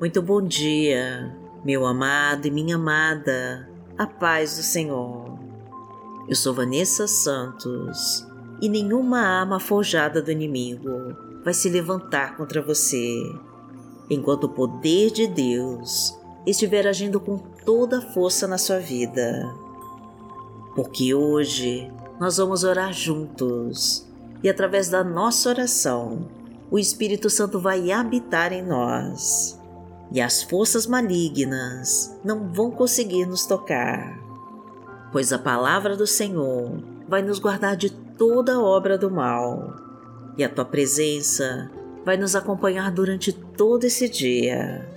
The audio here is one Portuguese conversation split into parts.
Muito bom dia, meu amado e minha amada, a paz do Senhor. Eu sou Vanessa Santos e nenhuma arma forjada do inimigo vai se levantar contra você, enquanto o poder de Deus estiver agindo com toda a força na sua vida. Porque hoje nós vamos orar juntos e através da nossa oração, o Espírito Santo vai habitar em nós e as forças malignas não vão conseguir nos tocar, pois a palavra do Senhor vai nos guardar de toda obra do mal e a tua presença vai nos acompanhar durante todo esse dia.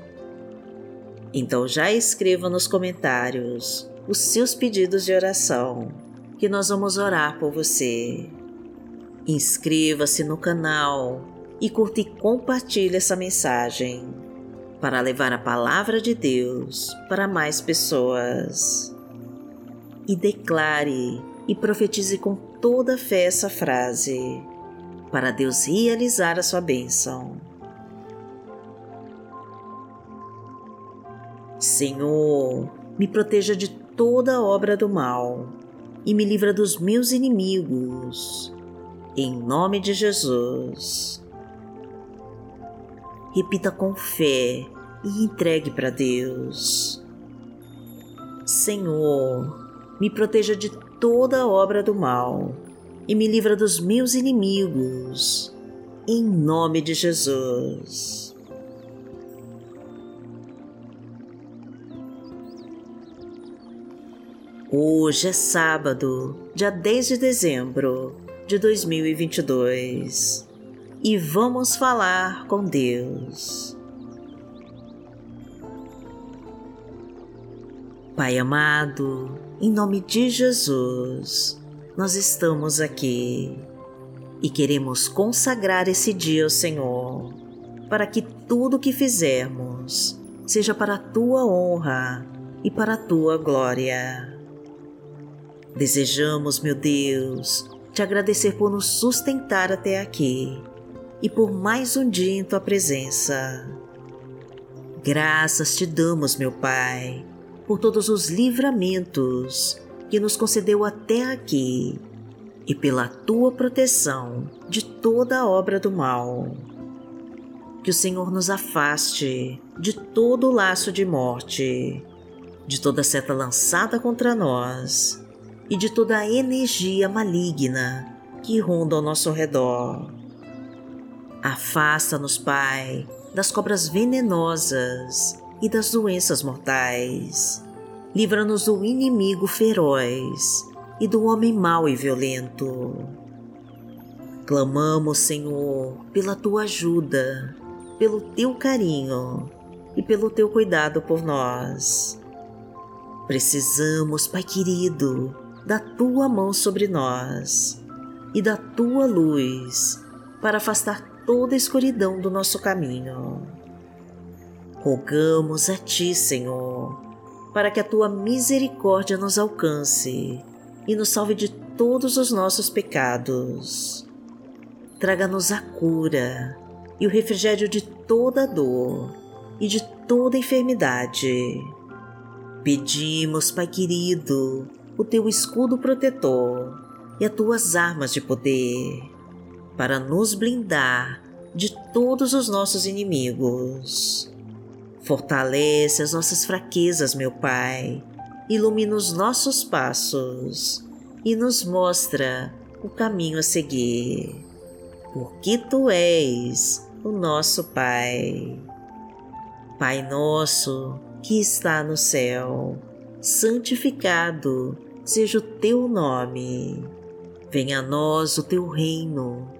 Então já escreva nos comentários os seus pedidos de oração, que nós vamos orar por você. Inscreva-se no canal e curta e compartilhe essa mensagem para levar a palavra de Deus para mais pessoas. E declare e profetize com toda fé essa frase para Deus realizar a sua bênção. Senhor, me proteja de toda obra do mal e me livra dos meus inimigos. Em nome de Jesus. Repita com fé e entregue para Deus. Senhor, me proteja de toda obra do mal e me livra dos meus inimigos. Em nome de Jesus. Hoje é sábado, dia 10 de dezembro de 2022 e vamos falar com Deus. Pai amado, em nome de Jesus, nós estamos aqui e queremos consagrar esse dia ao Senhor, para que tudo o que fizermos seja para a tua honra e para a tua glória. Desejamos, meu Deus, te agradecer por nos sustentar até aqui e por mais um dia em tua presença. Graças te damos, meu Pai, por todos os livramentos que nos concedeu até aqui e pela tua proteção de toda a obra do mal. Que o Senhor nos afaste de todo o laço de morte, de toda seta lançada contra nós e de toda a energia maligna que ronda ao nosso redor. Afasta-nos, Pai, das cobras venenosas e das doenças mortais. Livra-nos do inimigo feroz e do homem mau e violento. Clamamos, Senhor, pela tua ajuda, pelo teu carinho e pelo teu cuidado por nós. Precisamos, Pai querido, da tua mão sobre nós e da tua luz para afastar toda a escuridão do nosso caminho. Rogamos a ti, Senhor, para que a tua misericórdia nos alcance e nos salve de todos os nossos pecados. Traga-nos a cura e o refrigério de toda dor e de toda enfermidade. Pedimos, Pai querido, o teu escudo protetor e as tuas armas de poder, para nos blindar de todos os nossos inimigos. Fortalece as nossas fraquezas, meu Pai, ilumina os nossos passos e nos mostra o caminho a seguir, porque Tu és o nosso Pai. Pai nosso que está no céu, santificado seja o teu nome. Venha a nós o teu reino,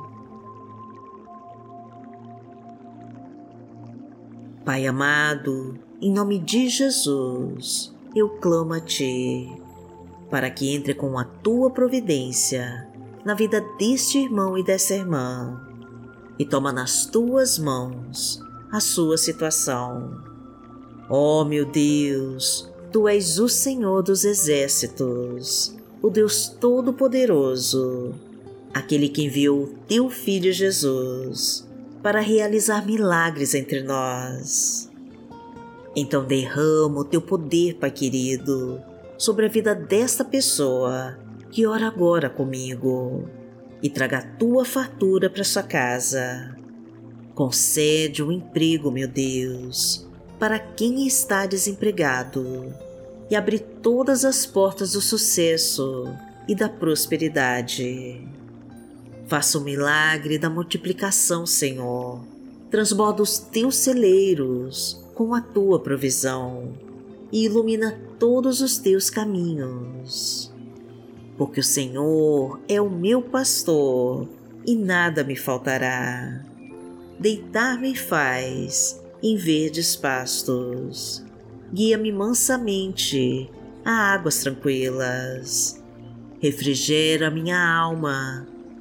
Pai amado, em nome de Jesus, eu clamo a Ti, para que entre com a Tua providência na vida deste irmão e dessa irmã e toma nas Tuas mãos a sua situação. Ó oh, meu Deus, Tu és o Senhor dos exércitos, o Deus Todo-Poderoso, aquele que enviou o Teu Filho Jesus para realizar milagres entre nós. Então derrama o teu poder, Pai querido, sobre a vida desta pessoa que ora agora comigo e traga a tua fartura para sua casa. Concede um emprego, meu Deus, para quem está desempregado e abre todas as portas do sucesso e da prosperidade. Faça o milagre da multiplicação, Senhor. Transborda os teus celeiros com a tua provisão e ilumina todos os teus caminhos. Porque o Senhor é o meu pastor e nada me faltará. Deitar-me faz em verdes pastos. Guia-me mansamente a águas tranquilas. Refrigera minha alma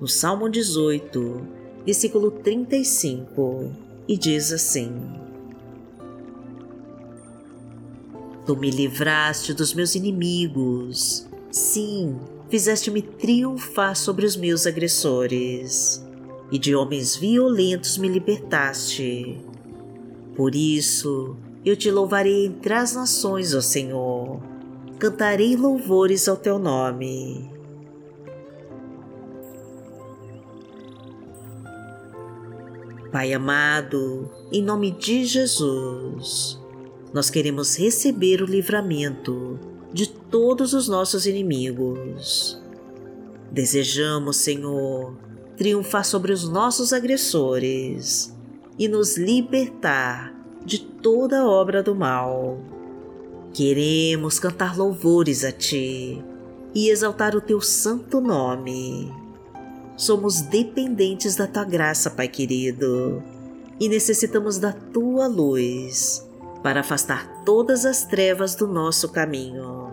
no Salmo 18, versículo 35, e diz assim: Tu me livraste dos meus inimigos, sim, fizeste-me triunfar sobre os meus agressores, e de homens violentos me libertaste. Por isso, eu te louvarei entre as nações, ó Senhor. Cantarei louvores ao teu nome Pai amado, em nome de Jesus, nós queremos receber o livramento de todos os nossos inimigos. Desejamos, Senhor, triunfar sobre os nossos agressores e nos libertar de toda obra do mal. Queremos cantar louvores a Ti e exaltar o Teu santo nome Somos dependentes da tua graça, Pai querido, e necessitamos da tua luz para afastar todas as trevas do nosso caminho.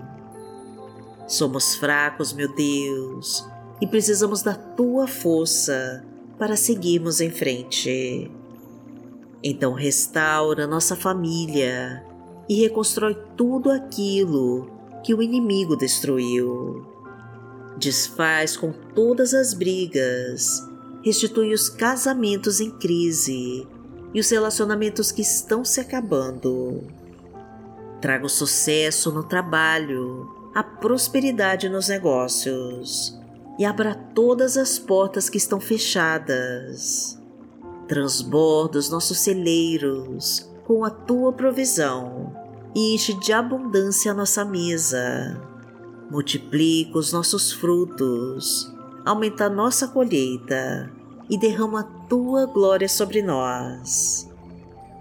Somos fracos, meu Deus, e precisamos da tua força para seguirmos em frente. Então restaura nossa família e reconstrói tudo aquilo que o inimigo destruiu desfaz com todas as brigas, restitui os casamentos em crise e os relacionamentos que estão se acabando. Traga o sucesso no trabalho, a prosperidade nos negócios e abra todas as portas que estão fechadas. Transborda os nossos celeiros com a tua provisão e enche de abundância a nossa mesa multiplica os nossos frutos, aumenta a nossa colheita e derrama a tua glória sobre nós.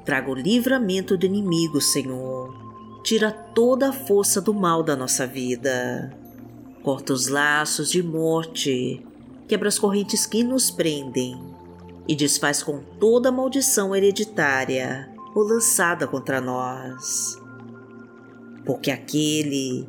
Traga o livramento do inimigo, Senhor. Tira toda a força do mal da nossa vida. Corta os laços de morte, quebra as correntes que nos prendem e desfaz com toda a maldição hereditária ou lançada contra nós. Porque aquele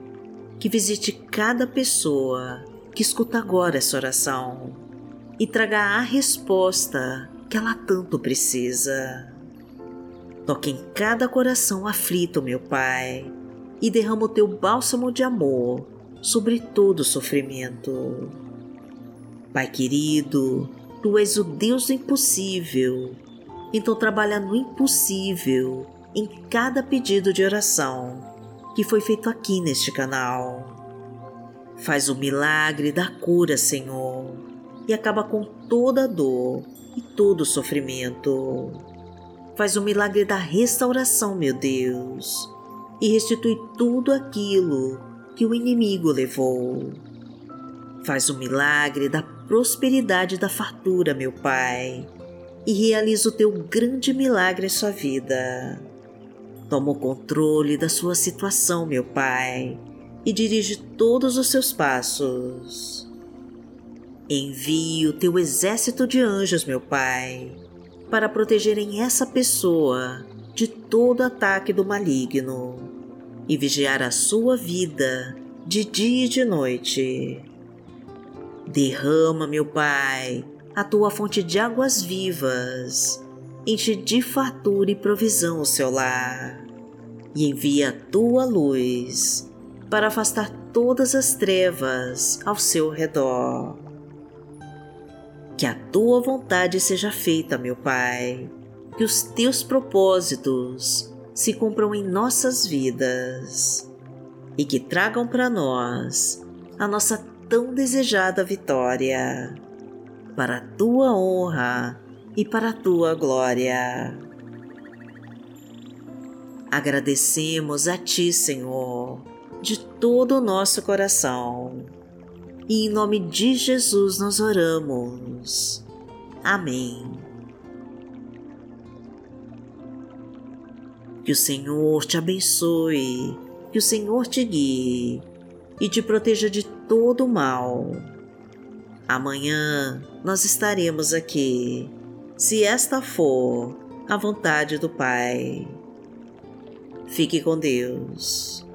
que visite cada pessoa que escuta agora essa oração e traga a resposta que ela tanto precisa. Toque em cada coração aflito, meu Pai, e derrama o teu bálsamo de amor sobre todo sofrimento. Pai querido, tu és o Deus do impossível, então trabalha no impossível em cada pedido de oração que foi feito aqui neste canal. Faz o milagre da cura, Senhor, e acaba com toda a dor e todo o sofrimento Faz o milagre da restauração, meu Deus, e restitui tudo aquilo que o inimigo levou. Faz o milagre da prosperidade e da fartura, meu Pai, e realiza o teu grande milagre em sua vida. Toma o controle da sua situação, meu Pai, e dirige todos os seus passos. Envie o teu exército de anjos, meu Pai, para protegerem essa pessoa de todo ataque do maligno e vigiar a sua vida de dia e de noite. Derrama, meu Pai, a tua fonte de águas vivas, enche de fartura e provisão o seu lar, e envia a tua luz para afastar todas as trevas ao seu redor que a tua vontade seja feita, meu Pai, que os teus propósitos se cumpram em nossas vidas e que tragam para nós a nossa tão desejada vitória, para a tua honra e para a tua glória. Agradecemos a Ti, Senhor, de todo o nosso coração e em nome de Jesus nós oramos. Amém. Que o Senhor te abençoe, que o Senhor te guie e te proteja de todo o mal. Amanhã nós estaremos aqui, se esta for a vontade do Pai. Fique com Deus.